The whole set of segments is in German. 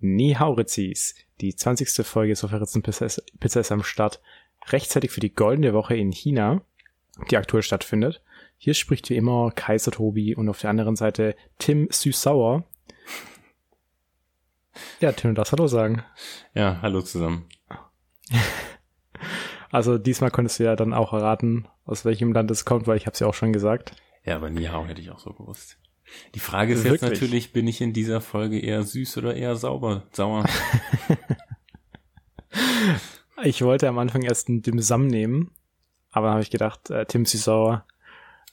Ni hao Ritzis. Die 20. Folge Sofaritzen Pizza ist, am Start. Rechtzeitig für die goldene Woche in China, die aktuell stattfindet. Hier spricht wie immer Kaiser Tobi und auf der anderen Seite Tim Süßsauer. Ja, Tim, du darfst Hallo sagen. Ja, hallo zusammen. Also diesmal konntest du ja dann auch erraten, aus welchem Land es kommt, weil ich habe es ja auch schon gesagt. Ja, aber Nihao hätte ich auch so gewusst. Die Frage ist Wirklich? jetzt natürlich, bin ich in dieser Folge eher süß oder eher sauber, sauer? ich wollte am Anfang erst einen Dim Sum nehmen, aber dann habe ich gedacht, äh, Tim Süßsauer,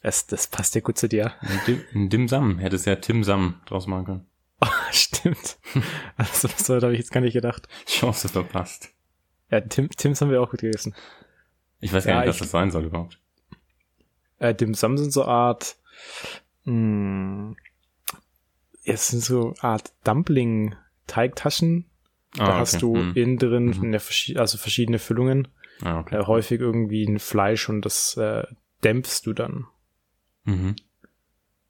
es, das passt ja gut zu dir. Ein Dim, ein Dim Sum, hättest ja Tim Sam draus machen können. Oh, stimmt. Also, das habe ich jetzt gar nicht gedacht. Chance verpasst. Ja, Tim, Tims haben wir auch gut gegessen. Ich weiß ja, gar nicht, was das sein soll überhaupt. Äh, Dim Sum sind so Art, mh, hm, es sind so Art Dumpling-Teigtaschen. Da ah, okay. hast du hm. innen drin mhm. eine, also verschiedene Füllungen. Ah, okay. äh, häufig irgendwie ein Fleisch und das äh, dämpfst du dann. Mhm.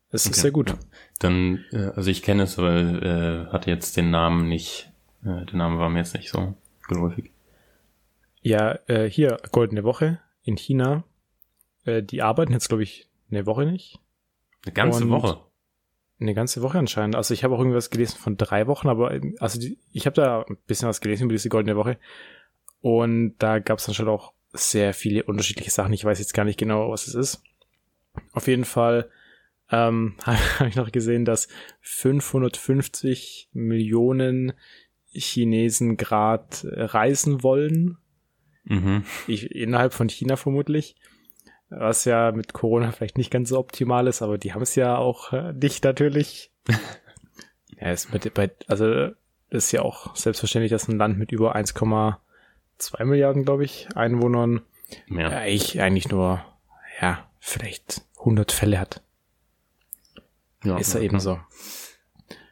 Es okay. ist sehr gut. Dann, äh, also ich kenne es, aber äh, hatte jetzt den Namen nicht, äh, der Name war mir jetzt nicht so geläufig. Ja, äh, hier, Goldene Woche in China. Äh, die arbeiten jetzt, glaube ich, eine Woche nicht. Eine ganze Und Woche? Eine ganze Woche anscheinend. Also ich habe auch irgendwas gelesen von drei Wochen, aber ähm, also die, ich habe da ein bisschen was gelesen über diese Goldene Woche. Und da gab es anscheinend auch sehr viele unterschiedliche Sachen. Ich weiß jetzt gar nicht genau, was es ist. Auf jeden Fall ähm, habe ich noch gesehen, dass 550 Millionen Chinesen gerade reisen wollen Mhm. Ich, innerhalb von China vermutlich. Was ja mit Corona vielleicht nicht ganz so optimal ist, aber die haben es ja auch äh, nicht natürlich. ja, ist mit, bei, also ist ja auch selbstverständlich, dass ein Land mit über 1,2 Milliarden, glaube ich, Einwohnern ja. eigentlich, eigentlich nur, ja, vielleicht 100 Fälle hat. Ja, ist ja, eben so.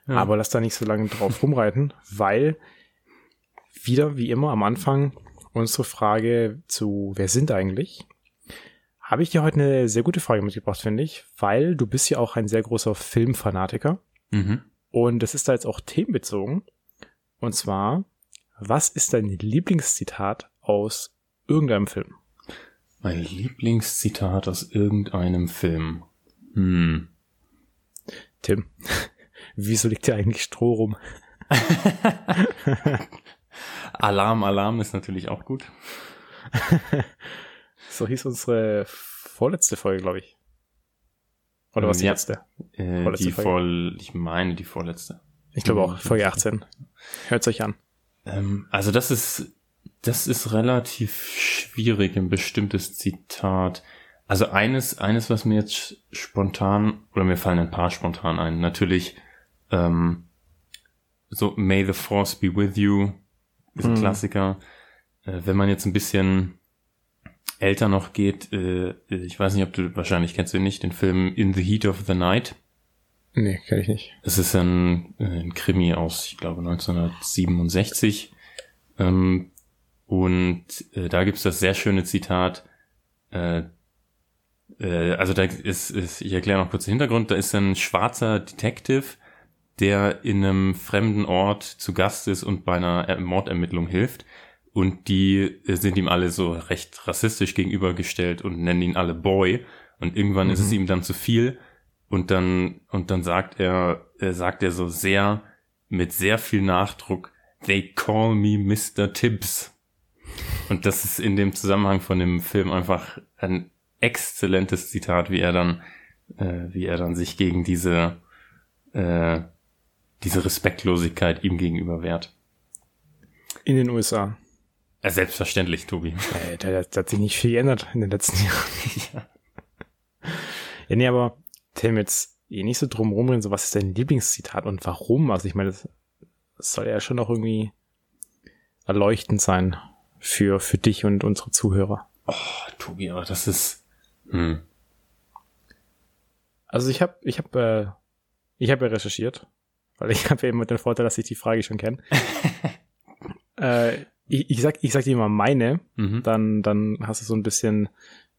Ja. Aber lass da nicht so lange drauf rumreiten, weil wieder, wie immer am Anfang, unsere Frage zu Wer sind eigentlich? Habe ich dir heute eine sehr gute Frage mitgebracht, finde ich, weil du bist ja auch ein sehr großer Filmfanatiker. Mhm. Und das ist da jetzt auch themenbezogen. Und zwar, was ist dein Lieblingszitat aus irgendeinem Film? Mein Lieblingszitat aus irgendeinem Film. Hm. Tim, wieso liegt dir eigentlich Stroh rum? Alarm, Alarm ist natürlich auch gut. so hieß unsere vorletzte Folge, glaube ich. Oder was die ja, letzte? Äh, die Folge? ich meine die vorletzte. Ich glaube auch, Folge 18. Hört's euch an. Ähm, also das ist, das ist relativ schwierig, ein bestimmtes Zitat. Also eines, eines, was mir jetzt spontan, oder mir fallen ein paar spontan ein, natürlich, ähm, so May the Force be with you ist ein mhm. Klassiker. Äh, wenn man jetzt ein bisschen älter noch geht, äh, ich weiß nicht, ob du, wahrscheinlich kennst du nicht, den Film In the Heat of the Night. Nee, kenn ich nicht. Es ist ein, äh, ein Krimi aus, ich glaube, 1967. Ähm, und äh, da gibt's das sehr schöne Zitat, äh, äh, also da ist, ist ich erkläre noch kurz den Hintergrund, da ist ein schwarzer Detective, der in einem fremden Ort zu Gast ist und bei einer Mordermittlung hilft. Und die sind ihm alle so recht rassistisch gegenübergestellt und nennen ihn alle Boy. Und irgendwann mhm. ist es mhm. ihm dann zu viel. Und dann, und dann sagt er, äh, sagt er so sehr, mit sehr viel Nachdruck, they call me Mr. Tibbs. Und das ist in dem Zusammenhang von dem Film einfach ein exzellentes Zitat, wie er dann, äh, wie er dann sich gegen diese, äh, diese Respektlosigkeit ihm gegenüber wehrt. In den USA. Ja, selbstverständlich, Tobi. Äh, da, da, hat sich nicht viel geändert in den letzten Jahren. ja. ja, nee, aber Tim, jetzt eh nicht so drum rumrennen, so was ist dein Lieblingszitat und warum? Also ich meine, das, soll ja schon auch irgendwie erleuchtend sein für, für dich und unsere Zuhörer. Oh, Tobi, aber das ist. Hm. Also ich habe ich hab, äh, ich hab ja recherchiert weil ich habe ja immer den Vorteil, dass ich die Frage schon kenne. äh, ich, ich, sag, ich sag dir mal meine, mhm. dann, dann hast du so ein bisschen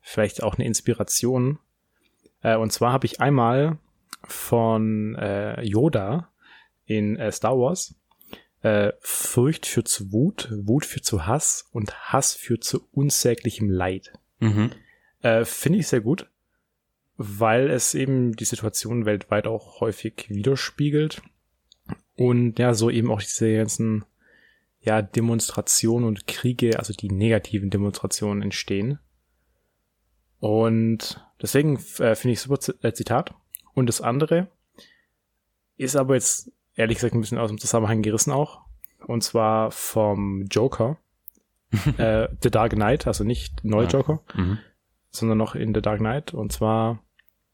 vielleicht auch eine Inspiration. Äh, und zwar habe ich einmal von äh, Yoda in äh, Star Wars Äh, Furcht führt zu Wut, Wut führt zu Hass und Hass führt zu unsäglichem Leid. Mhm. Äh, Finde ich sehr gut, weil es eben die Situation weltweit auch häufig widerspiegelt und ja, so eben auch diese ganzen ja, Demonstrationen und Kriege, also die negativen Demonstrationen entstehen. Und deswegen äh, finde ich super äh, Zitat. Und das andere ist aber jetzt ehrlich gesagt ein bisschen aus dem Zusammenhang gerissen auch. Und zwar vom Joker. äh, The Dark Knight, also nicht Neu Joker, Mhm. sondern noch in The Dark Knight. Und zwar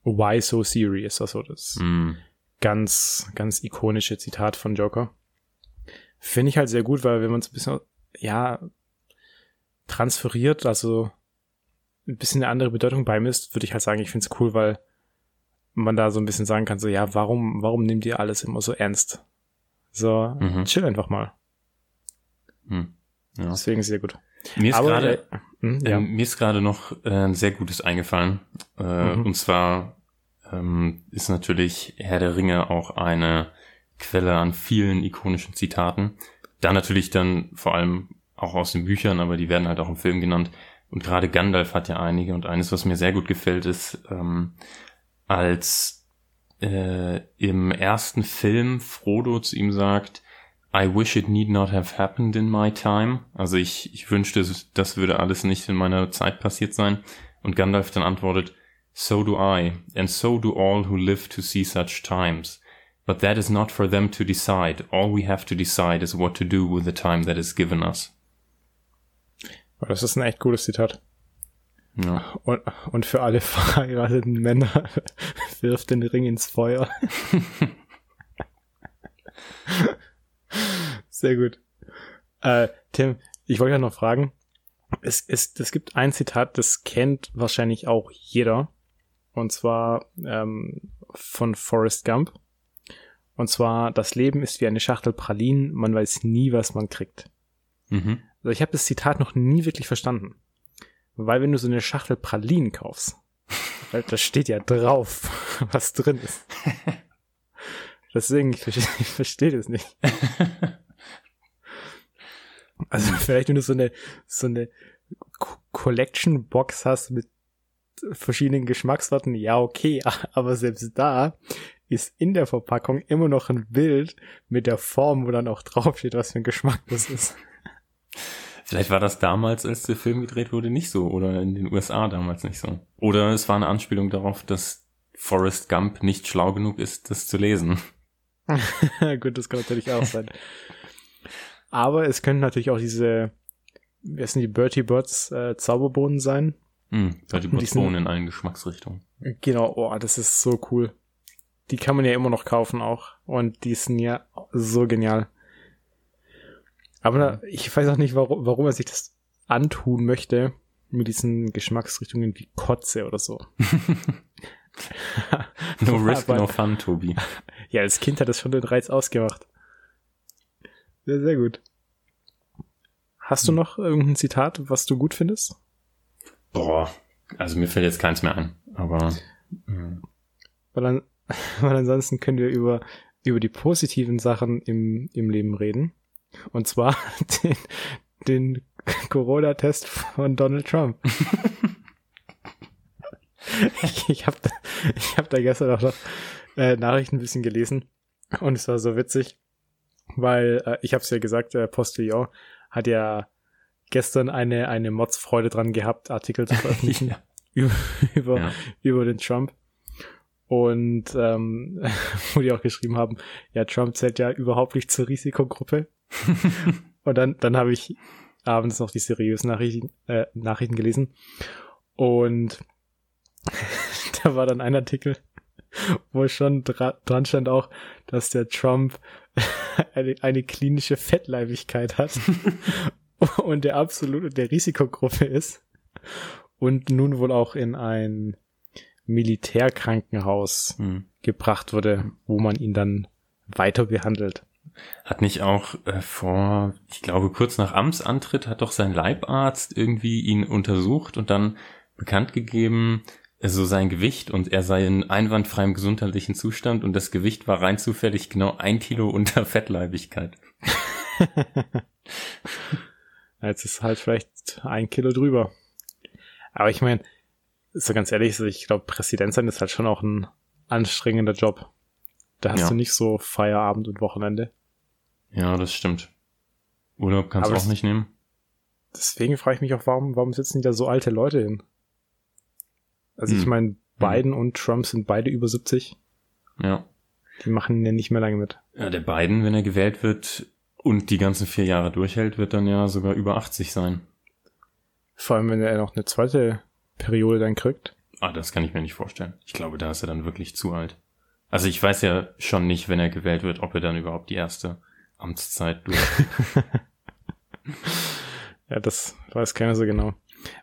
Why So Serious, also das Mhm. ganz, ganz ikonische Zitat von Joker. Finde ich halt sehr gut, weil wenn man es ein bisschen, ja, transferiert, also ein bisschen eine andere Bedeutung beimisst, würde ich halt sagen, ich finde es cool, weil man da so ein bisschen sagen kann, so, ja, warum, warum nehmt ihr alles immer so ernst? So, Mhm. chill einfach mal. Mhm. Ja. Deswegen sehr gut. Mir ist gerade äh, hm, ja. Ähm, mir ist gerade noch äh, ein sehr gutes eingefallen. Äh, Mhm. Und zwar ähm, ist natürlich Herr der Ringe auch eine Quelle an vielen ikonischen Zitaten. Da natürlich dann vor allem auch aus den Büchern, aber die werden halt auch im Film genannt. Und gerade Gandalf hat ja einige. Und eines, was mir sehr gut gefällt, ist, ähm, als äh, im ersten Film Frodo zu ihm sagt, I wish it need not have happened in my time. Also ich, ich wünschte, das würde alles nicht in meiner Zeit passiert sein. Und Gandalf dann antwortet, So do I, and so do all who live to see such times. But that is not for them to decide. All we have to decide is what to do with the time that is given us. Das ist ein echt gutes Zitat. Ja. Und, und für alle verheirateten Männer wirft den Ring ins Feuer. Sehr gut. Äh, Tim, ich wollte ja noch fragen, es, es, es gibt ein Zitat, das kennt wahrscheinlich auch jeder. Und zwar ähm, von Forrest Gump. Und zwar, das Leben ist wie eine Schachtel Pralinen, man weiß nie, was man kriegt. Mhm. Also ich habe das Zitat noch nie wirklich verstanden. Weil wenn du so eine Schachtel Pralinen kaufst, weil da steht ja drauf, was drin ist. Deswegen, ich verstehe, ich verstehe das nicht. Also vielleicht, wenn du so eine, so eine Co- Collection Box hast mit verschiedenen Geschmackssorten, ja, okay, aber selbst da ist in der Verpackung immer noch ein Bild mit der Form, wo dann auch draufsteht, was für ein Geschmack das ist. Vielleicht war das damals, als der Film gedreht wurde, nicht so. Oder in den USA damals nicht so. Oder es war eine Anspielung darauf, dass Forrest Gump nicht schlau genug ist, das zu lesen. Gut, das kann natürlich auch sein. Aber es können natürlich auch diese, wer sind die Bertie Bots äh, Zauberbohnen sein. Und die sind- Botsbohnen in allen Geschmacksrichtungen. Genau, oh, das ist so cool. Die kann man ja immer noch kaufen auch. Und die sind ja so genial. Aber ich weiß auch nicht, warum, warum er sich das antun möchte mit diesen Geschmacksrichtungen wie Kotze oder so. No risk, Aber- no fun, Tobi. Ja, als Kind hat das schon den Reiz ausgemacht. Sehr, sehr gut. Hast du noch irgendein Zitat, was du gut findest? Boah, also mir fällt jetzt keins mehr ein. Aber hm, Weil, dann, weil ansonsten können wir über, über die positiven Sachen im, im Leben reden. Und zwar den, den Corona-Test von Donald Trump. ich ich habe da, ich hab da gestern auch noch äh, Nachrichten ein bisschen gelesen und es war so witzig, weil äh, ich habe es ja gesagt, äh, Postillon hat ja gestern eine eine Modsfreude dran gehabt, Artikel zu veröffentlichen ja. über über, Ja. über den Trump. Und ähm, wo die auch geschrieben haben, ja, Trump zählt ja überhaupt nicht zur Risikogruppe. Und dann, dann habe ich abends noch die seriösen Nachrichten, äh, Nachrichten gelesen. Und da war dann ein Artikel, wo schon dra dran stand auch, dass der Trump eine, eine klinische Fettleibigkeit hat und der absolut in der Risikogruppe ist und nun wohl auch in ein Militärkrankenhaus hm. gebracht wurde, wo man ihn dann weiter behandelt. Hat nicht auch äh, vor, ich glaube, kurz nach Amtsantritt hat doch sein Leibarzt irgendwie ihn untersucht und dann bekannt gegeben, so sein Gewicht und er sei in einwandfreiem gesundheitlichen Zustand und das Gewicht war rein zufällig genau ein Kilo unter Fettleibigkeit. Jetzt ist halt vielleicht ein Kilo drüber. Aber ich meine, so ganz ehrlich, ich glaube, Präsident sein ist halt schon auch ein anstrengender Job. Da hast ja. du nicht so Feierabend und Wochenende. Ja, das stimmt. Urlaub kannst Aber du auch nicht nehmen. Deswegen frage ich mich auch, warum, warum sitzen da so alte Leute hin? Also hm. ich meine, Biden hm. und Trump sind beide über 70. Ja. Die machen ja nicht mehr lange mit. Ja, der Biden, wenn er gewählt wird und die ganzen vier Jahre durchhält, wird dann ja sogar über 80 sein. Vor allem, wenn er noch eine zweite Periode dann kriegt. Ah, das kann ich mir nicht vorstellen. Ich glaube, da ist er dann wirklich zu alt. Also ich weiß ja schon nicht, wenn er gewählt wird, ob er dann überhaupt die erste Amtszeit durch. ja, das weiß keiner so genau.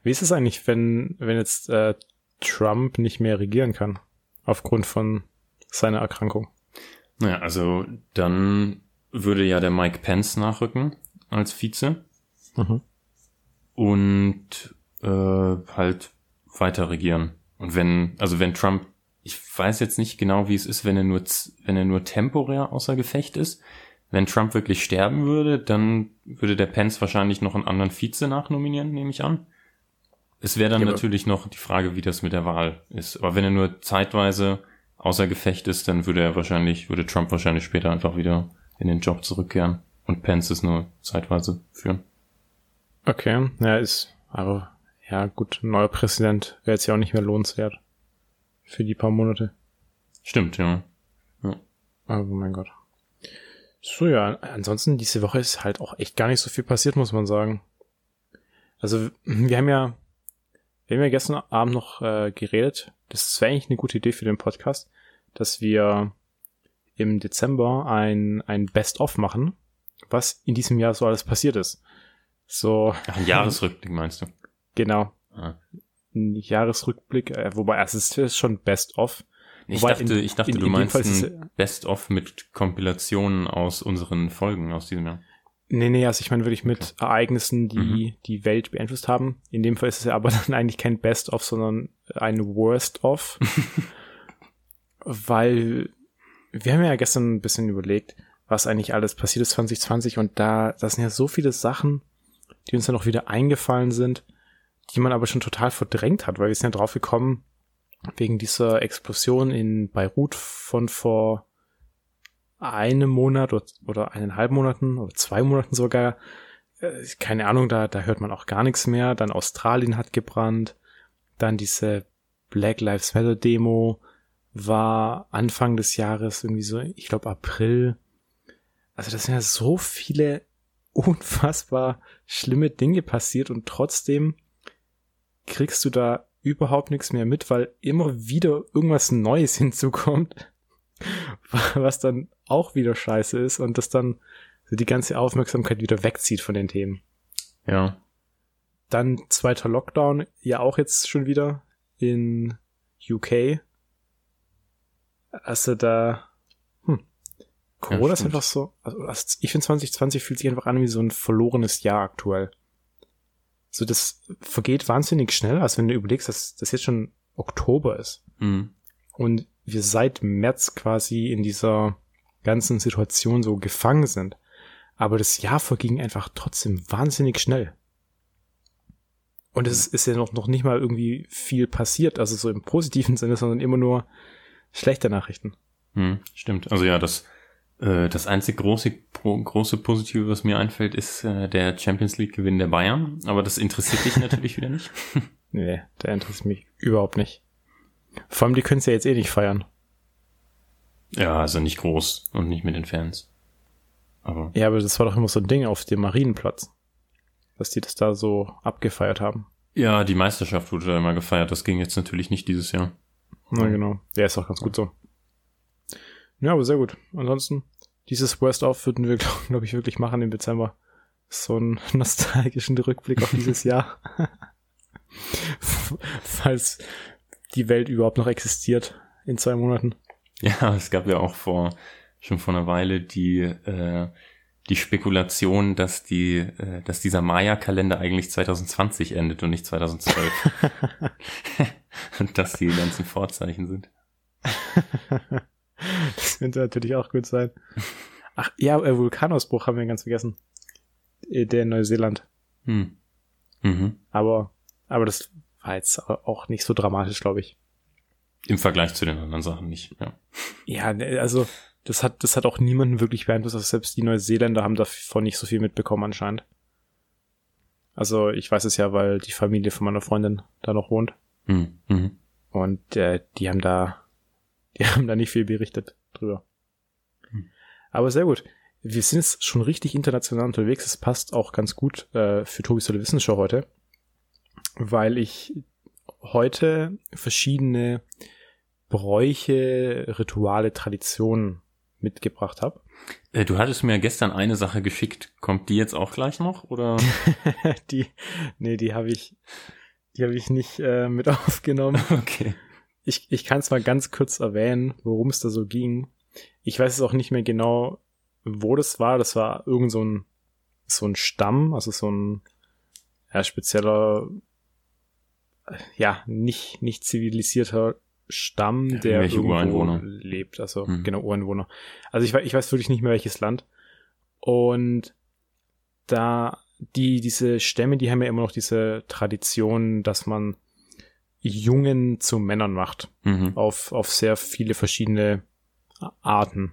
Wie ist es eigentlich, wenn, wenn jetzt äh, Trump nicht mehr regieren kann? Aufgrund von seiner Erkrankung? Naja, also dann würde ja der Mike Pence nachrücken als Vize. Mhm. Und äh, halt weiter regieren. Und wenn, also wenn Trump, ich weiß jetzt nicht genau, wie es ist, wenn er nur, wenn er nur temporär außer Gefecht ist. Wenn Trump wirklich sterben würde, dann würde der Pence wahrscheinlich noch einen anderen Vize nachnominieren, nehme ich an. Es wäre dann ja, natürlich noch die Frage, wie das mit der Wahl ist. Aber wenn er nur zeitweise außer Gefecht ist, dann würde er wahrscheinlich, würde Trump wahrscheinlich später einfach wieder in den Job zurückkehren und Pence es nur zeitweise führen. Okay, ja, ist, aber ja gut, neuer Präsident wäre jetzt ja auch nicht mehr lohnenswert. Für die paar Monate. Stimmt, ja. ja. Oh mein Gott. So ja, ansonsten diese Woche ist halt auch echt gar nicht so viel passiert, muss man sagen. Also wir haben ja, wir haben ja gestern Abend noch äh, geredet. Das wäre eigentlich eine gute Idee für den Podcast, dass wir im Dezember ein, ein Best-of machen, was in diesem Jahr so alles passiert ist. So. Ach, ein Jahresrückblick meinst du? Genau. Ah. Ein Jahresrückblick, äh, wobei es ist schon Best-of. Ich dachte, in, ich dachte, in, du in meinst ein Best-of mit Kompilationen aus unseren Folgen aus diesem Jahr. Nee, nee, also ich meine wirklich mit okay. Ereignissen, die mhm. die Welt beeinflusst haben. In dem Fall ist es ja aber dann eigentlich kein Best-of, sondern ein Worst-of. weil wir haben ja gestern ein bisschen überlegt, was eigentlich alles passiert ist 2020 und da, das sind ja so viele Sachen, die uns dann auch wieder eingefallen sind, die man aber schon total verdrängt hat, weil wir sind ja drauf gekommen, wegen dieser Explosion in Beirut von vor einem Monat oder, oder eineinhalb Monaten oder zwei Monaten sogar. Äh, keine Ahnung, da, da hört man auch gar nichts mehr. Dann Australien hat gebrannt. Dann diese Black Lives Matter Demo war Anfang des Jahres irgendwie so, ich glaube April. Also das sind ja so viele unfassbar schlimme Dinge passiert und trotzdem kriegst du da überhaupt nichts mehr mit, weil immer wieder irgendwas Neues hinzukommt, was dann auch wieder scheiße ist und das dann so die ganze Aufmerksamkeit wieder wegzieht von den Themen. Ja. Dann zweiter Lockdown, ja auch jetzt schon wieder in UK. Also da, hm. Corona ja, ist einfach so, also ich finde 2020 fühlt sich einfach an wie so ein verlorenes Jahr aktuell so das vergeht wahnsinnig schnell, als wenn du überlegst, dass das jetzt schon Oktober ist. Mhm. Und wir seit März quasi in dieser ganzen Situation so gefangen sind. Aber das Jahr verging einfach trotzdem wahnsinnig schnell. Und es ist ja noch, noch nicht mal irgendwie viel passiert, also so im positiven Sinne, sondern immer nur schlechte Nachrichten. Hm, stimmt. Also ja, das das einzig große, große Positive, was mir einfällt, ist äh, der Champions League Gewinn der Bayern. Aber das interessiert dich natürlich wieder nicht. Nee, der interessiert mich überhaupt nicht. Vor allem, die können es ja jetzt eh nicht feiern. Ja, also nicht groß und nicht mit den Fans. Aber. Ja, aber das war doch immer so ein Ding auf dem Marienplatz. Dass die das da so abgefeiert haben. Ja, die Meisterschaft wurde da immer gefeiert. Das ging jetzt natürlich nicht dieses Jahr. Na genau. Der ist auch ganz gut so. Ja, aber sehr gut. Ansonsten, dieses Worst-Off würden wir, glaube ich, wirklich machen im Dezember. So einen nostalgischen Rückblick auf dieses Jahr. Falls die Welt überhaupt noch existiert in zwei Monaten. Ja, es gab ja auch vor, schon vor einer Weile die, äh, die Spekulation, dass die, äh, dass dieser Maya-Kalender eigentlich 2020 endet und nicht 2012. und dass die ganzen Vorzeichen sind. Das könnte natürlich auch gut sein. Ach ja, äh, Vulkanausbruch haben wir ganz vergessen. Äh, Der in Neuseeland. Hm. Mhm. Aber, aber das war jetzt auch nicht so dramatisch, glaube ich. Im Vergleich zu den anderen Sachen nicht, ja. Ja, ne, also das hat, das hat auch niemanden wirklich beeinflusst. Also selbst die Neuseeländer haben davon nicht so viel mitbekommen anscheinend. Also ich weiß es ja, weil die Familie von meiner Freundin da noch wohnt. Hm. Mhm. Und äh, die haben da, die haben da nicht viel berichtet drüber. Hm. Aber sehr gut. Wir sind jetzt schon richtig international unterwegs. Es passt auch ganz gut äh, für Tobis Tolle Wissensshow heute, weil ich heute verschiedene Bräuche, Rituale, Traditionen mitgebracht habe. Äh, du hattest mir gestern eine Sache geschickt. Kommt die jetzt auch gleich noch, oder? die, nee, die habe ich, die habe ich nicht äh, mit aufgenommen. Okay. Ich, ich kann es mal ganz kurz erwähnen, worum es da so ging. Ich weiß es auch nicht mehr genau, wo das war. Das war irgend so ein, so ein Stamm, also so ein ja, spezieller, ja, nicht, nicht zivilisierter Stamm, der Welche irgendwo Ureinwohner? lebt. Also Hm. genau, Ureinwohner. Also ich, ich weiß wirklich nicht mehr, welches Land. Und da die, diese Stämme, die haben ja immer noch diese Tradition, dass man Jungen zu Männern macht. Mhm. Auf, auf sehr viele verschiedene Arten.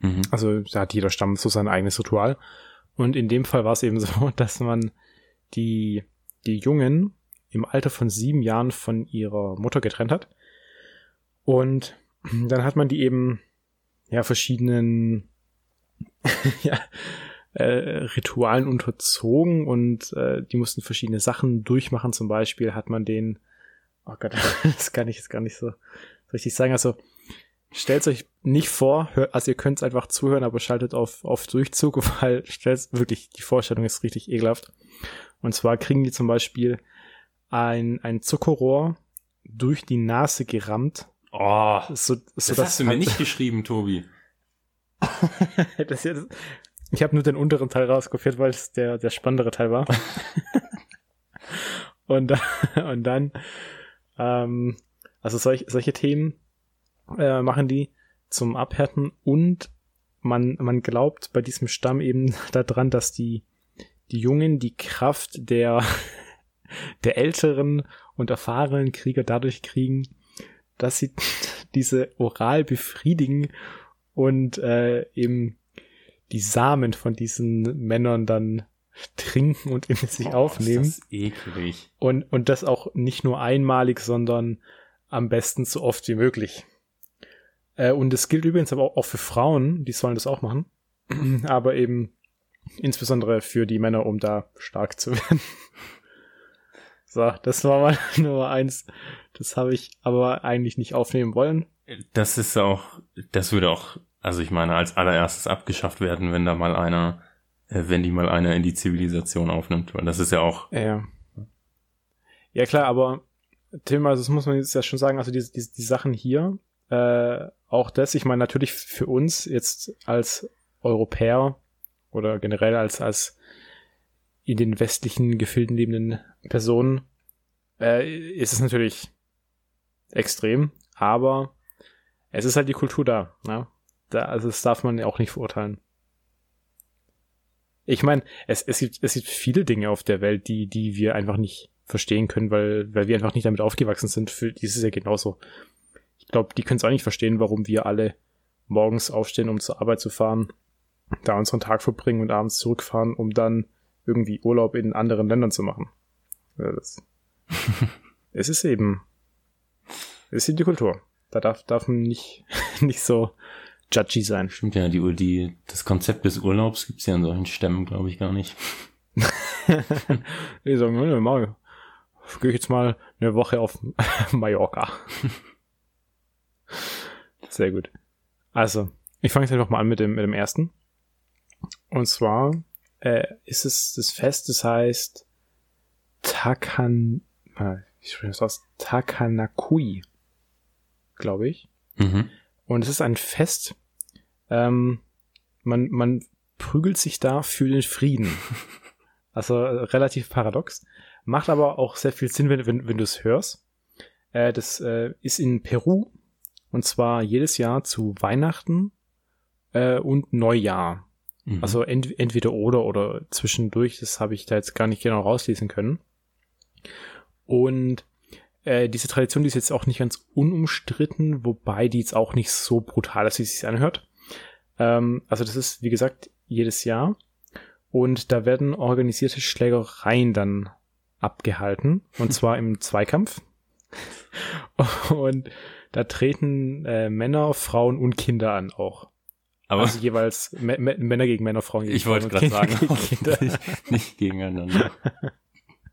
Mhm. Also da hat jeder Stamm so sein eigenes Ritual. Und in dem Fall war es eben so, dass man die, die Jungen im Alter von sieben Jahren von ihrer Mutter getrennt hat. Und dann hat man die eben ja verschiedenen ja, äh, Ritualen unterzogen und äh, die mussten verschiedene Sachen durchmachen. Zum Beispiel hat man den, oh Gott, das kann ich jetzt gar nicht so richtig sagen. Also stellt euch nicht vor, hört, also ihr könnt es einfach zuhören, aber schaltet auf, auf Durchzug, weil stellt wirklich, die Vorstellung ist richtig ekelhaft. Und zwar kriegen die zum Beispiel ein, ein Zuckerrohr durch die Nase gerammt. Oh, So, so das hast du mir halt- nicht geschrieben, Tobi. das hier, ich habe nur den unteren Teil rauskopiert, weil es der, der spannendere Teil war. und, und dann, ähm, also solch, solche Themen äh, machen die zum Abhärten und man, man glaubt bei diesem Stamm eben daran, dass die, die Jungen die Kraft der, der älteren und erfahrenen Krieger dadurch kriegen, dass sie diese oral befriedigen und äh, eben die Samen von diesen Männern dann trinken und in sich Oh, aufnehmen. Ist das eklig. Und, und das auch nicht nur einmalig, sondern am besten so oft wie möglich. Äh, und es gilt übrigens aber auch für Frauen, die sollen das auch machen. aber eben insbesondere für die Männer, um da stark zu werden. so, das war mal Nummer eins. Das habe ich aber eigentlich nicht aufnehmen wollen. Das ist auch, das würde auch, also ich meine, als allererstes abgeschafft werden, wenn da mal einer, wenn die mal einer in die Zivilisation aufnimmt, weil das ist ja auch, Ja. Ja klar, aber Tim, also das muss man jetzt ja schon sagen, also die, die, die Sachen hier, äh, auch das, ich meine natürlich für uns jetzt als Europäer oder generell als, als in den westlichen Gefilden lebenden Personen, äh, ist es natürlich extrem, aber es ist halt die Kultur da, ne? Da, also das darf man ja auch nicht verurteilen. Ich meine, es, es, gibt, es gibt viele Dinge auf der Welt, die, die wir einfach nicht verstehen können, weil, weil wir einfach nicht damit aufgewachsen sind. Für die ist es ja genauso. Ich glaube, die können es auch nicht verstehen, warum wir alle morgens aufstehen, um zur Arbeit zu fahren, da unseren Tag verbringen und abends zurückfahren, um dann irgendwie Urlaub in anderen Ländern zu machen. Es ist eben, es ist eben die Kultur. Da darf, darf man nicht, nicht so judgy sein. stimmt ja, die, die, das Konzept des Urlaubs gibt's ja in solchen Stämmen, glaube ich, gar nicht. Die sagen, ne, mal, gehe ich jetzt mal eine Woche auf Mallorca. Sehr gut. Also, ich fange jetzt einfach mal an mit dem, mit dem ersten. Und zwar äh, ist es das Fest, das heißt Takan, äh, wie spreche ich das aus? Takanakui, glaube ich. Mhm. Und es ist ein Fest, ähm, man, man prügelt sich da für den Frieden. Also äh, relativ paradox. Macht aber auch sehr viel Sinn, wenn, wenn, wenn du es hörst. Äh, das äh, ist in Peru. Und zwar jedes Jahr zu Weihnachten äh, und Neujahr. Mhm. Also ent entweder oder oder zwischendurch, das habe ich da jetzt gar nicht genau rauslesen können. Und äh, diese Tradition, die ist jetzt auch nicht ganz unumstritten, wobei die jetzt auch nicht so brutal ist, wie es sich anhört. Ähm, also das ist, wie gesagt, jedes Jahr. Und da werden organisierte Schlägereien dann abgehalten. Und zwar im Zweikampf. Und da treten äh, Männer, Frauen und Kinder an auch. Aber also jeweils Männer gegen Männer, Frauen gegen Ich wollte gerade sagen, nicht, nicht gegeneinander.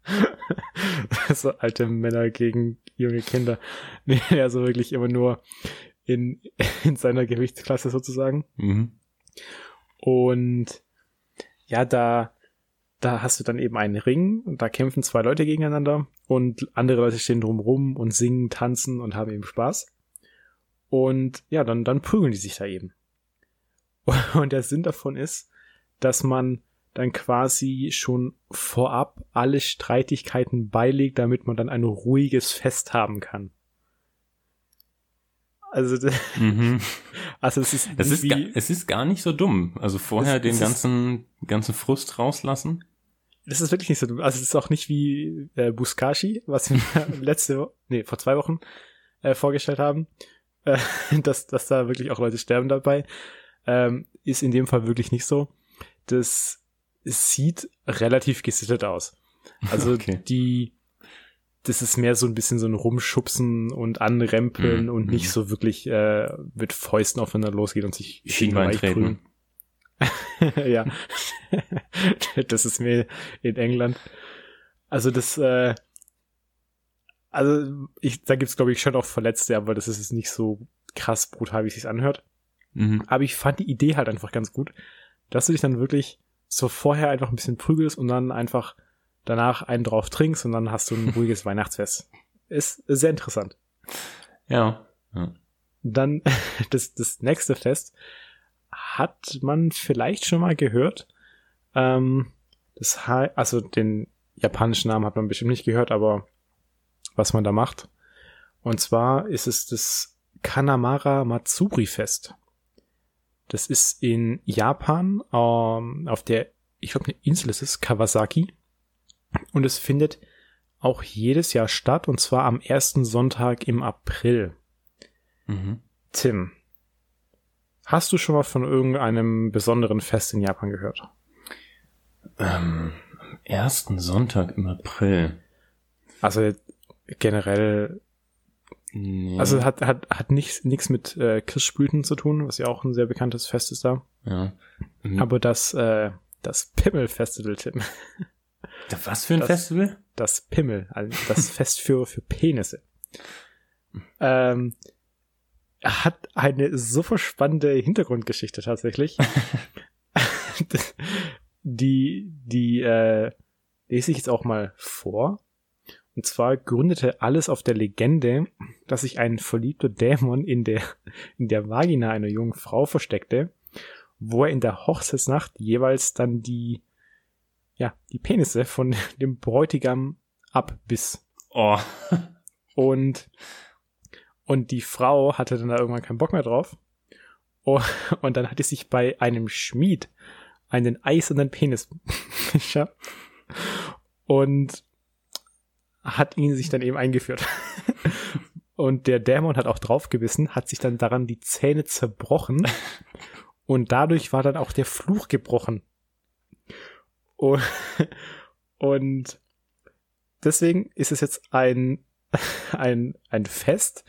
so alte Männer gegen junge Kinder. Nee, also wirklich immer nur in, in seiner Gewichtsklasse sozusagen. Mhm. Und ja, da, da hast du dann eben einen Ring und da kämpfen zwei Leute gegeneinander und andere Leute stehen drumrum und singen, tanzen und haben eben Spaß. Und ja, dann, dann prügeln die sich da eben. Und der Sinn davon ist, dass man dann quasi schon vorab alle Streitigkeiten beilegt, damit man dann ein ruhiges Fest haben kann. Also, mhm. also es ist, es ist, gar, es ist gar nicht so dumm. Also vorher es, den es ganzen, ganzen Frust rauslassen. Das ist wirklich nicht so dumm. Also es ist auch nicht wie äh, Buskashi, was wir letzte, nee, vor zwei Wochen äh, vorgestellt haben, äh, dass, dass da wirklich auch Leute sterben dabei. Ähm, ist in dem Fall wirklich nicht so. Das es sieht relativ gesittet aus. Also okay. die, das ist mehr so ein bisschen so ein Rumschubsen und Anrempeln mm, und mm. nicht so wirklich äh, mit Fäusten aufeinander losgehen und sich Schienbein treten. ja, das ist mir in England. Also das, äh, also ich, da gibt's glaube ich schon auch Verletzte, aber das ist nicht so krass brutal, wie es sich anhört. Mhm. Aber ich fand die Idee halt einfach ganz gut, dass du dich dann wirklich so vorher einfach ein bisschen prügelst und dann einfach danach einen drauf trinkst und dann hast du ein ruhiges Weihnachtsfest. Ist sehr interessant. Ja. ja. Dann das, das nächste Fest hat man vielleicht schon mal gehört. Ähm, das also den japanischen Namen hat man bestimmt nicht gehört, aber was man da macht. Und zwar ist es das Kanamara Matsuri Fest. Das ist in Japan, ähm, auf der, ich glaube, eine Insel ist es, Kawasaki. Und es findet auch jedes Jahr statt, und zwar am ersten Sonntag im April. Mhm. Tim, hast du schon mal von irgendeinem besonderen Fest in Japan gehört? Ähm, am ersten Sonntag im April. Also generell Nee. Also hat, hat, hat nichts nichts mit äh, Kirschblüten zu tun, was ja auch ein sehr bekanntes Fest ist da. Ja. Mhm. Aber das, äh, das Pimmel-Festival, Tim. Was für ein das, Festival? Das Pimmel, also das Fest für, für Penisse. Ähm, hat eine super spannende Hintergrundgeschichte tatsächlich. die, die, äh, lese ich jetzt auch mal vor. Und zwar gründete alles auf der Legende, dass sich ein verliebter Dämon in der, in der Vagina einer jungen Frau versteckte, wo er in der Hochzeitsnacht jeweils dann die, ja, die Penisse von dem Bräutigam abbiss. Oh. Und, und die Frau hatte dann da irgendwann keinen Bock mehr drauf. Oh, und dann hat sie sich bei einem Schmied einen eisernen Penis geschafft. Und hat ihn sich dann eben eingeführt. und der Dämon hat auch draufgebissen, hat sich dann daran die Zähne zerbrochen und dadurch war dann auch der Fluch gebrochen. Und, und deswegen ist es jetzt ein, ein, ein Fest,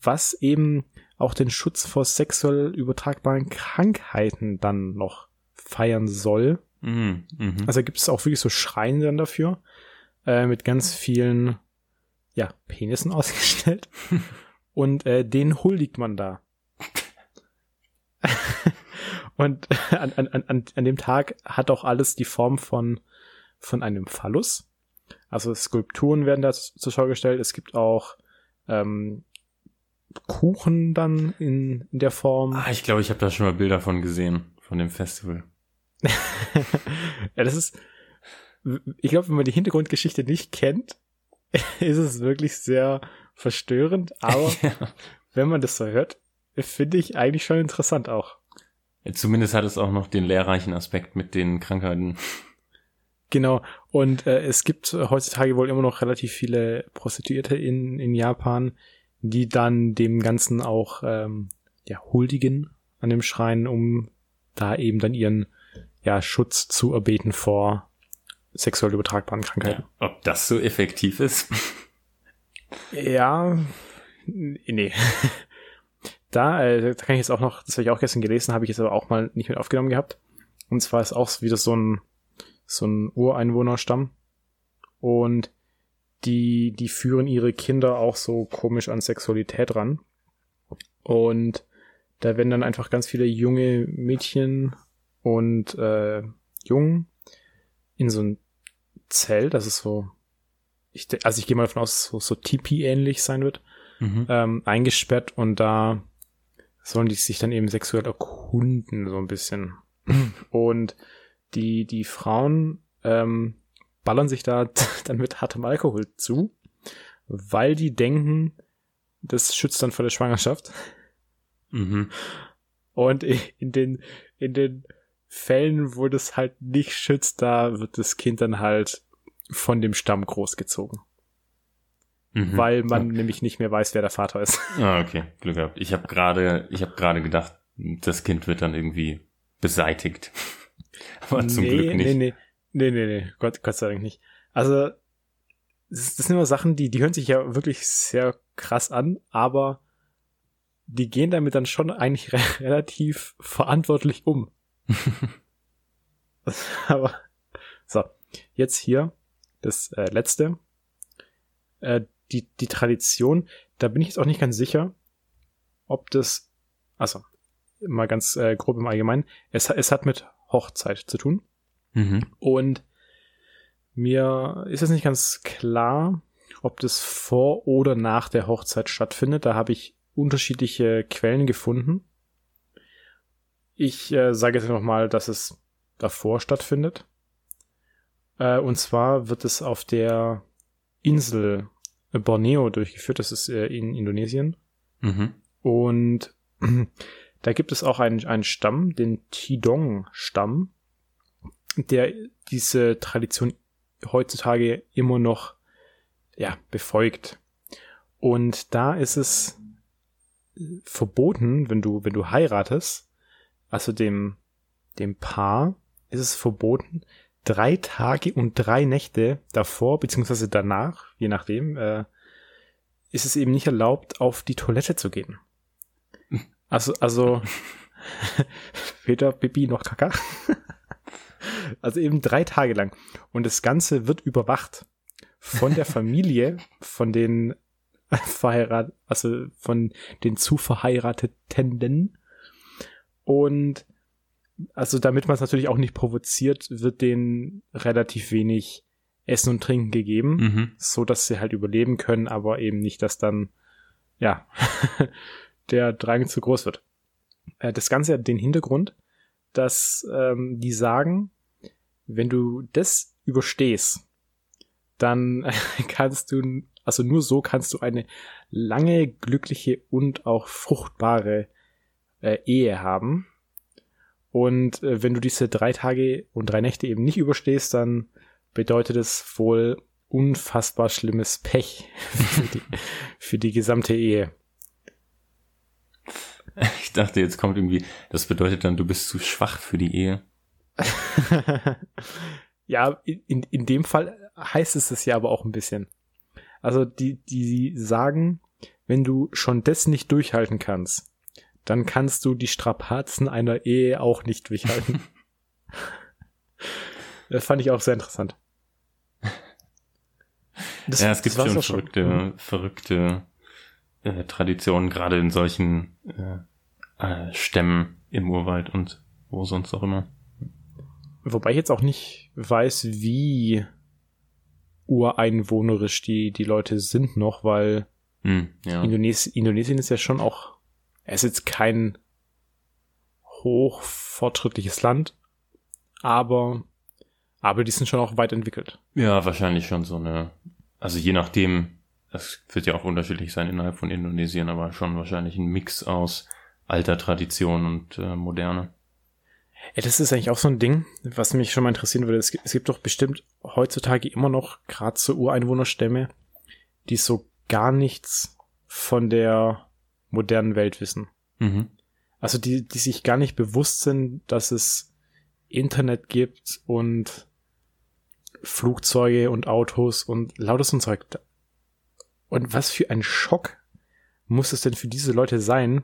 was eben auch den Schutz vor sexuell übertragbaren Krankheiten dann noch feiern soll. Mhm, mh. Also gibt es auch wirklich so Schreine dann dafür äh, mit ganz vielen ja, Penissen ausgestellt. Und äh, den huldigt man da. und an, an, an, an dem Tag hat auch alles die Form von, von einem Phallus. Also Skulpturen werden da zur Schau gestellt. Es gibt auch ähm, Kuchen dann in, in der Form. Ah, ich glaube, ich habe da schon mal Bilder von gesehen, von dem Festival. ja, das ist, ich glaube, wenn man die Hintergrundgeschichte nicht kennt, ist es wirklich sehr verstörend, aber ja. wenn man das so hört, finde ich eigentlich schon interessant auch. Zumindest hat es auch noch den lehrreichen Aspekt mit den Krankheiten. Genau. Und äh, es gibt heutzutage wohl immer noch relativ viele Prostituierte in, in Japan, die dann dem Ganzen auch ähm, ja, huldigen an dem Schrein, um da eben dann ihren ja, Schutz zu erbeten vor sexuell übertragbaren Krankheiten. Ja, ob das so effektiv ist? ja, nee. da, äh, da kann ich jetzt auch noch, das habe ich auch gestern gelesen, habe ich jetzt aber auch mal nicht mit aufgenommen gehabt. Und zwar ist auch wieder so ein, so ein Ureinwohnerstamm. Und die, die führen ihre Kinder auch so komisch an Sexualität ran. Und da werden dann einfach ganz viele junge Mädchen und äh, Jungen in so ein Zelt, das ist so, ich, also ich gehe mal davon aus, so, so Tipi-ähnlich sein wird, mhm. ähm, eingesperrt und da sollen die sich dann eben sexuell erkunden, so ein bisschen. Und die, die Frauen ähm, ballern sich da dann mit hartem Alkohol zu, weil die denken, das schützt dann vor der Schwangerschaft. Mhm. Und in den, in den Fällen, wo das halt nicht schützt, da wird das Kind dann halt von dem Stamm großgezogen. Mhm. Weil man okay. nämlich nicht mehr weiß, wer der Vater ist. Ah, okay, Glück gehabt. Ich habe gerade, ich habe gerade gedacht, das Kind wird dann irgendwie beseitigt. Aber zum nee, Glück nicht. Nee, nee, nee, nee, nee, Gott, Gott sei Dank nicht. Also, das, das sind immer Sachen, die, die hören sich ja wirklich sehr krass an, aber die gehen damit dann schon eigentlich relativ verantwortlich um. Aber so, jetzt hier das äh, letzte. Äh, die, die Tradition, da bin ich jetzt auch nicht ganz sicher, ob das, also mal ganz äh, grob im Allgemeinen, es, es hat mit Hochzeit zu tun. Mhm. Und mir ist es nicht ganz klar, ob das vor oder nach der Hochzeit stattfindet. Da habe ich unterschiedliche Quellen gefunden. Ich äh, sage jetzt nochmal, dass es davor stattfindet. Äh, und zwar wird es auf der Insel Borneo durchgeführt. Das ist äh, in Indonesien. Mhm. Und da gibt es auch einen, einen Stamm, den Tidong-Stamm, der diese Tradition heutzutage immer noch ja, befolgt. Und da ist es verboten, wenn du, wenn du heiratest, also dem, dem Paar ist es verboten, drei Tage und drei Nächte davor, beziehungsweise danach, je nachdem, äh, ist es eben nicht erlaubt, auf die Toilette zu gehen. Also, also, weder Pipi noch Kaka. also eben drei Tage lang. Und das Ganze wird überwacht von der Familie, von den verheiratet, also von den zu verheirateten und also damit man es natürlich auch nicht provoziert, wird denen relativ wenig Essen und Trinken gegeben, mhm. so dass sie halt überleben können, aber eben nicht, dass dann ja der Drang zu groß wird. Äh, das Ganze hat den Hintergrund, dass ähm, die sagen, wenn du das überstehst, dann kannst du, also nur so kannst du eine lange, glückliche und auch fruchtbare äh, Ehe haben. Und äh, wenn du diese drei Tage und drei Nächte eben nicht überstehst, dann bedeutet es wohl unfassbar schlimmes Pech für die, für die gesamte Ehe. Ich dachte, jetzt kommt irgendwie, das bedeutet dann, du bist zu schwach für die Ehe. ja, in, in dem Fall heißt es das ja aber auch ein bisschen. Also die, die sagen, wenn du schon das nicht durchhalten kannst, dann kannst du die Strapazen einer Ehe auch nicht durchhalten. das fand ich auch sehr interessant. Das, ja, es gibt schon verrückte, schon. Mhm. verrückte äh, Traditionen, gerade in solchen äh, äh, Stämmen im Urwald und wo sonst auch immer. Wobei ich jetzt auch nicht weiß, wie ureinwohnerisch die, die Leute sind noch, weil hm, ja. Indones Indonesien ist ja schon auch er ist jetzt kein hochfortschrittliches Land, aber, aber die sind schon auch weit entwickelt. Ja, wahrscheinlich schon so eine, also je nachdem, das wird ja auch unterschiedlich sein innerhalb von Indonesien, aber schon wahrscheinlich ein Mix aus alter Tradition und äh, Moderne. Ja, das ist eigentlich auch so ein Ding, was mich schon mal interessieren würde. Es gibt, es gibt doch bestimmt heutzutage immer noch gerade so Ureinwohnerstämme, die so gar nichts von der modernen Welt wissen. Mhm. Also die, die sich gar nicht bewusst sind, dass es Internet gibt und Flugzeuge und Autos und lauter so ein Zeug. Und was für ein Schock muss es denn für diese Leute sein,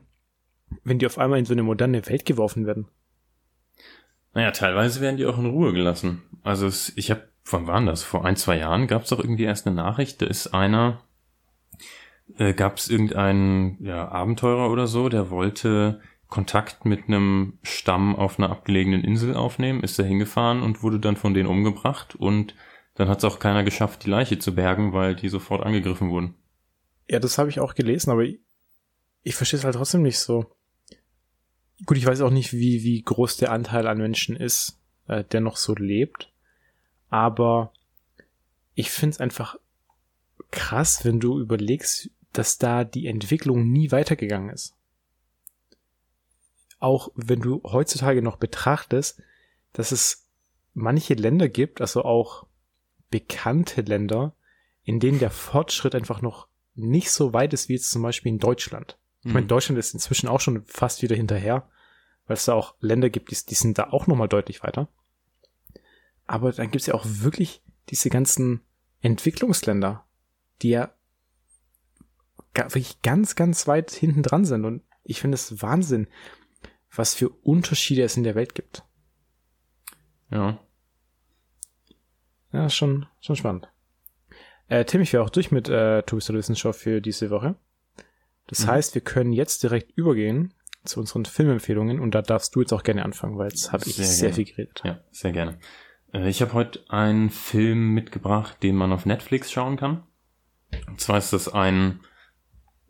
wenn die auf einmal in so eine moderne Welt geworfen werden? Naja, teilweise werden die auch in Ruhe gelassen. Also es, ich habe, wann waren das? Vor ein, zwei Jahren gab es doch irgendwie erst eine Nachricht, da ist einer, äh, gab es irgendeinen ja, Abenteurer oder so, der wollte Kontakt mit einem Stamm auf einer abgelegenen Insel aufnehmen, ist da hingefahren und wurde dann von denen umgebracht und dann hat es auch keiner geschafft, die Leiche zu bergen, weil die sofort angegriffen wurden. Ja, das habe ich auch gelesen, aber ich, ich verstehe es halt trotzdem nicht so. Gut, ich weiß auch nicht, wie, wie groß der Anteil an Menschen ist, äh, der noch so lebt. Aber ich finde es einfach krass, wenn du überlegst, dass da die Entwicklung nie weitergegangen ist. Auch wenn du heutzutage noch betrachtest, dass es manche Länder gibt, also auch bekannte Länder, in denen der Fortschritt einfach noch nicht so weit ist wie jetzt zum Beispiel in Deutschland. Ich meine, Mhm. Deutschland ist inzwischen auch schon fast wieder hinterher, weil es da auch Länder gibt, die, die sind da auch nochmal deutlich weiter. Aber dann gibt es ja auch wirklich diese ganzen Entwicklungsländer, die ja wirklich ganz, ganz weit hinten dran sind. Und ich finde es Wahnsinn, was für Unterschiede es in der Welt gibt. Ja. Ja, schon, schon spannend. Äh, Tim, ich wäre auch durch mit äh, Tobi's Wissenschaft für diese Woche. Das Mhm. heißt, wir können jetzt direkt übergehen zu unseren Filmempfehlungen und da darfst du jetzt auch gerne anfangen, weil jetzt habe ich Sehr sehr, viel geredet. Ja, sehr gerne. Äh, Ich habe heute einen Film mitgebracht, den man auf Netflix schauen kann. Und zwar ist das ein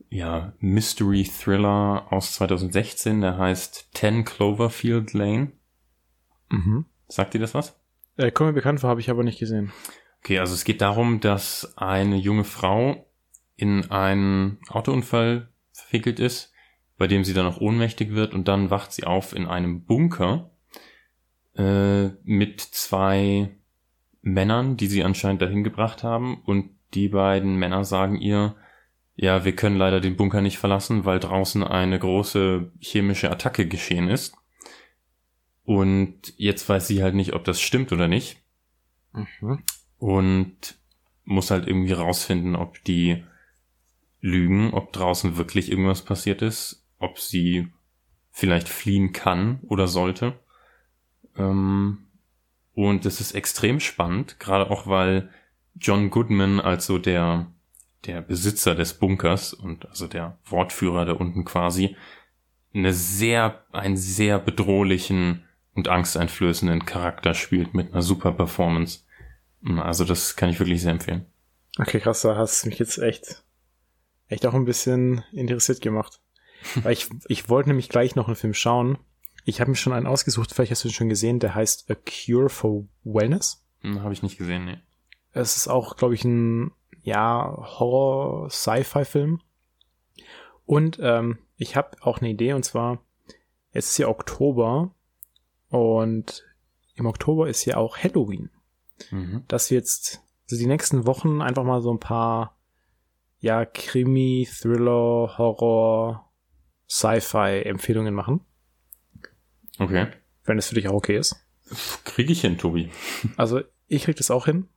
ja, Mystery Thriller aus 2016, der heißt 10 Cloverfield Lane. Mhm. Sagt dir das was? Äh, kommt mir bekannt vor, habe ich aber nicht gesehen. Okay, also es geht darum, dass eine junge Frau in einen Autounfall verwickelt ist, bei dem sie dann auch ohnmächtig wird und dann wacht sie auf in einem Bunker äh, mit zwei Männern, die sie anscheinend dahin gebracht haben und die beiden Männer sagen ihr, ja, wir können leider den Bunker nicht verlassen, weil draußen eine große chemische Attacke geschehen ist. Und jetzt weiß sie halt nicht, ob das stimmt oder nicht Mhm. und muss halt irgendwie rausfinden, ob die lügen, ob draußen wirklich irgendwas passiert ist, ob sie vielleicht fliehen kann oder sollte. Ähm, und es ist extrem spannend, gerade auch weil John Goodman, also der, der Besitzer des Bunkers und also der Wortführer da unten quasi, eine sehr, einen sehr bedrohlichen und angsteinflößenden Charakter spielt mit einer super Performance. Also das kann ich wirklich sehr empfehlen. Okay, krass, da hast du mich jetzt echt, echt auch ein bisschen interessiert gemacht. Weil ich, ich wollte nämlich gleich noch einen Film schauen. Ich habe mir schon einen ausgesucht, vielleicht hast du ihn schon gesehen, der heißt A Cure for Wellness. Hm, Habe ich nicht gesehen, nee. Es ist auch, glaube ich, ein ja, Horror-Sci-Fi-Film. Und ähm, ich habe auch eine Idee, und zwar, jetzt ist ja Oktober und im Oktober ist ja auch Halloween. Mhm. Dass wir jetzt also die nächsten Wochen einfach mal so ein paar ja, Krimi, Thriller, Horror, Sci-Fi-Empfehlungen machen. Okay. Wenn das für dich auch okay ist. Kriege ich hin, Tobi. Also ich krieg das auch hin.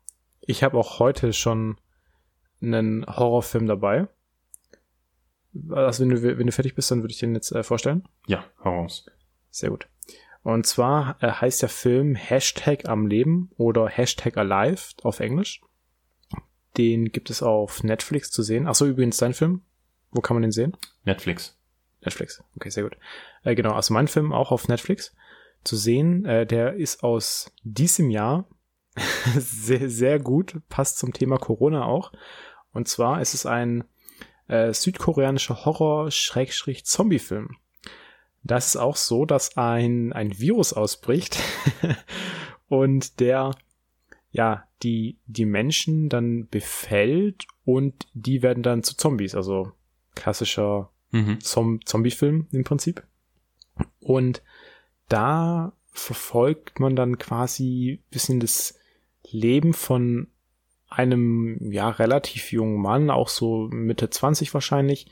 Ich habe auch heute schon einen Horrorfilm dabei. Also wenn du, wenn du fertig bist, dann würde ich den jetzt äh, vorstellen. Ja, raus. Sehr gut. Und zwar äh, heißt der Film Hashtag am Leben oder Hashtag Alive auf Englisch. Den gibt es auf Netflix zu sehen. Achso, übrigens dein Film. Wo kann man den sehen? Netflix. Netflix. Okay, sehr gut. Äh, genau, also mein Film auch auf Netflix zu sehen. Äh, der ist aus diesem Jahr sehr, sehr gut, passt zum Thema Corona auch. Und zwar ist es ein äh, südkoreanischer Horror-Zombie-Film. Das ist auch so, dass ein, ein Virus ausbricht und der ja die, die Menschen dann befällt und die werden dann zu Zombies, also klassischer Mhm. Zom Zombie-Film im Prinzip. Und da verfolgt man dann quasi bisschen das Leben von einem ja relativ jungen Mann, auch so Mitte 20 wahrscheinlich.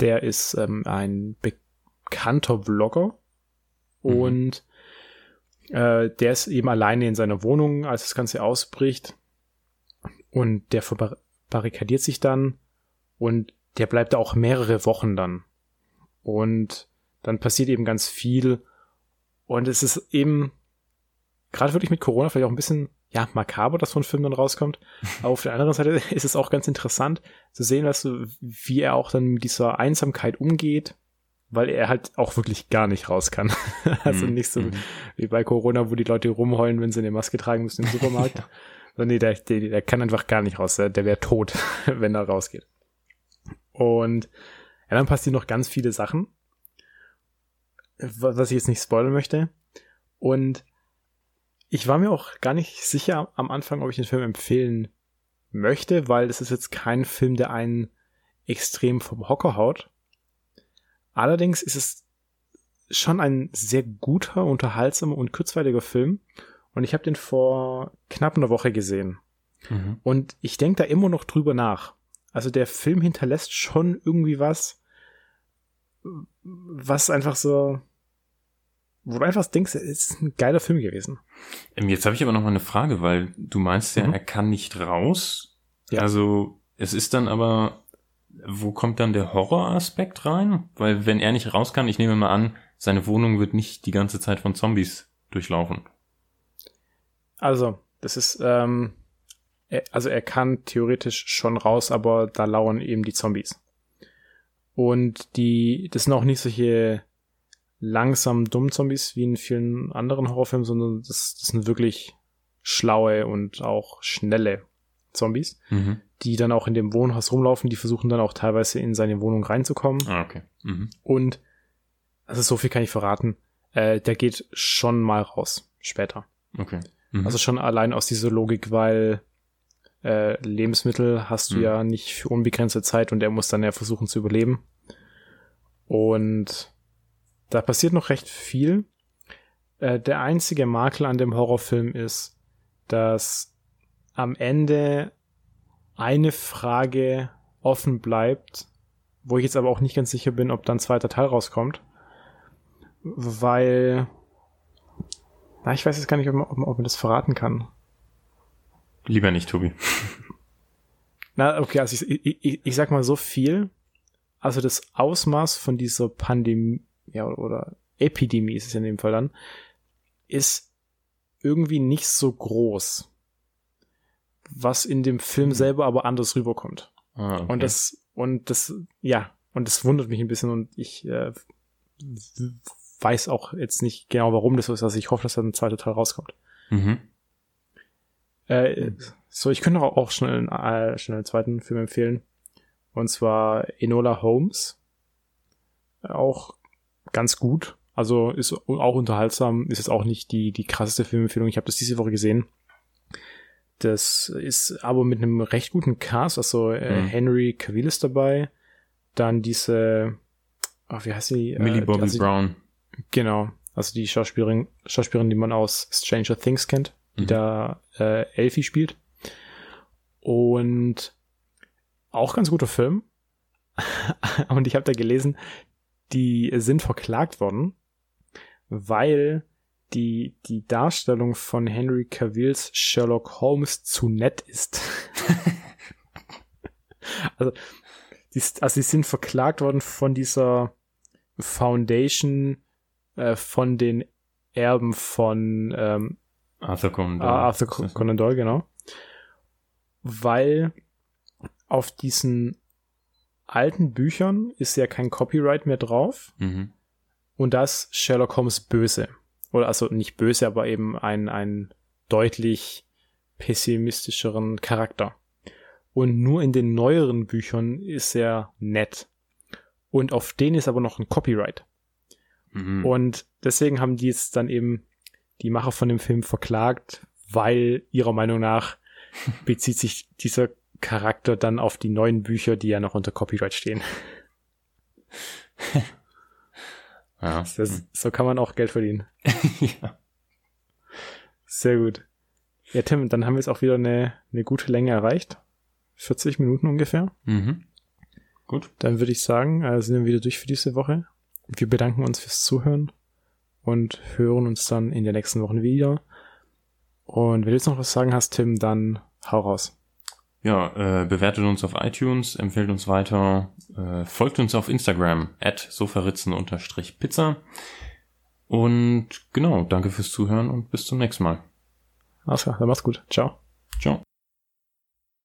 Der ist ähm, ein bekannter Vlogger mhm. und äh, der ist eben alleine in seiner Wohnung, als das Ganze ausbricht. Und der verbarrikadiert sich dann und der bleibt da auch mehrere Wochen dann. Und dann passiert eben ganz viel. Und es ist eben, gerade wirklich mit Corona vielleicht auch ein bisschen, ja, makaber, dass so ein Film dann rauskommt. Aber auf der anderen Seite ist es auch ganz interessant zu sehen, weißt du, wie er auch dann mit dieser Einsamkeit umgeht, weil er halt auch wirklich gar nicht raus kann. also mhm. nicht so mhm. wie bei Corona, wo die Leute rumheulen, wenn sie eine Maske tragen müssen im Supermarkt. nee, der, der, der kann einfach gar nicht raus. Der, der wäre tot, wenn er rausgeht. Und ja, dann passieren noch ganz viele Sachen, was ich jetzt nicht spoilern möchte. Und ich war mir auch gar nicht sicher am Anfang, ob ich den Film empfehlen möchte, weil das ist jetzt kein Film, der einen extrem vom Hocker haut. Allerdings ist es schon ein sehr guter, unterhaltsamer und kurzweiliger Film. Und ich habe den vor knapp einer Woche gesehen. Mhm. Und ich denke da immer noch drüber nach. Also der Film hinterlässt schon irgendwie was, was einfach so, wo du einfach denkst, es ist ein geiler Film gewesen. Ähm, jetzt habe ich aber noch mal eine Frage, weil du meinst ja, mhm. er kann nicht raus. Ja. Also es ist dann aber, wo kommt dann der Horroraspekt rein? Weil wenn er nicht raus kann, ich nehme mal an, seine Wohnung wird nicht die ganze Zeit von Zombies durchlaufen. Also, das ist, ähm, also er kann theoretisch schon raus, aber da lauern eben die Zombies. Und die, das sind auch nicht solche langsam dummen Zombies wie in vielen anderen Horrorfilmen, sondern das, das sind wirklich schlaue und auch schnelle Zombies, mhm. die dann auch in dem Wohnhaus rumlaufen, die versuchen dann auch teilweise in seine Wohnung reinzukommen. Ah, okay. Mhm. Und, also so viel kann ich verraten, äh, der geht schon mal raus, später. Okay. Mhm. Also schon allein aus dieser Logik, weil äh, Lebensmittel hast du mhm. ja nicht für unbegrenzte Zeit und er muss dann ja versuchen zu überleben. Und da passiert noch recht viel. Äh, der einzige Makel an dem Horrorfilm ist, dass am Ende eine Frage offen bleibt, wo ich jetzt aber auch nicht ganz sicher bin, ob dann ein zweiter Teil rauskommt. Weil, na, ich weiß jetzt gar nicht, ob man, ob man das verraten kann. Lieber nicht, Tobi. Na, okay, also ich, ich, ich sag mal so viel. Also das Ausmaß von dieser Pandemie, ja, oder Epidemie ist es in dem Fall dann, ist irgendwie nicht so groß. Was in dem Film mhm. selber aber anders rüberkommt. Ah, okay. Und das, und das, ja, und das wundert mich ein bisschen und ich äh, weiß auch jetzt nicht genau, warum das so ist. Also ich hoffe, dass da ein zweiter Teil rauskommt. Mhm. Äh, so, ich könnte auch, auch schnell, äh, schnell einen zweiten Film empfehlen. Und zwar Enola Holmes. Auch ganz gut. Also ist auch unterhaltsam. Ist jetzt auch nicht die, die krasseste Filmempfehlung. Ich habe das diese Woche gesehen. Das ist aber mit einem recht guten Cast. Also äh, mhm. Henry Cavill ist dabei. Dann diese, ach, wie heißt sie? Millie äh, Bobby also, Brown. Genau. Also die Schauspielerin, Schauspielerin, die man aus Stranger Things kennt die mhm. da äh, Elfie spielt. Und auch ganz guter Film. und ich habe da gelesen, die sind verklagt worden, weil die, die Darstellung von Henry Cavills Sherlock Holmes zu nett ist. also, die, also die sind verklagt worden von dieser Foundation äh, von den Erben von ähm, Arthur Conan Doyle. Ah, Arthur Conan Doyle, genau. Weil auf diesen alten Büchern ist ja kein Copyright mehr drauf. Mhm. Und das Sherlock Holmes böse. Oder also nicht böse, aber eben ein, ein deutlich pessimistischeren Charakter. Und nur in den neueren Büchern ist er nett. Und auf den ist aber noch ein Copyright. Mhm. Und deswegen haben die es dann eben die Macher von dem Film verklagt, weil ihrer Meinung nach bezieht sich dieser Charakter dann auf die neuen Bücher, die ja noch unter Copyright stehen. ja. Das, so kann man auch Geld verdienen. ja. Sehr gut. Ja, Tim, dann haben wir jetzt auch wieder eine, eine gute Länge erreicht. 40 Minuten ungefähr. Mhm. Gut. Dann würde ich sagen, äh, sind wir wieder durch für diese Woche. Wir bedanken uns fürs Zuhören und hören uns dann in den nächsten Wochen wieder. Und wenn du jetzt noch was sagen hast, Tim, dann hau raus. Ja, äh, bewertet uns auf iTunes, empfehlt uns weiter, äh, folgt uns auf Instagram, at sofaritzen-pizza. Und genau, danke fürs Zuhören und bis zum nächsten Mal. Alles klar, dann mach's gut. Ciao. Ciao.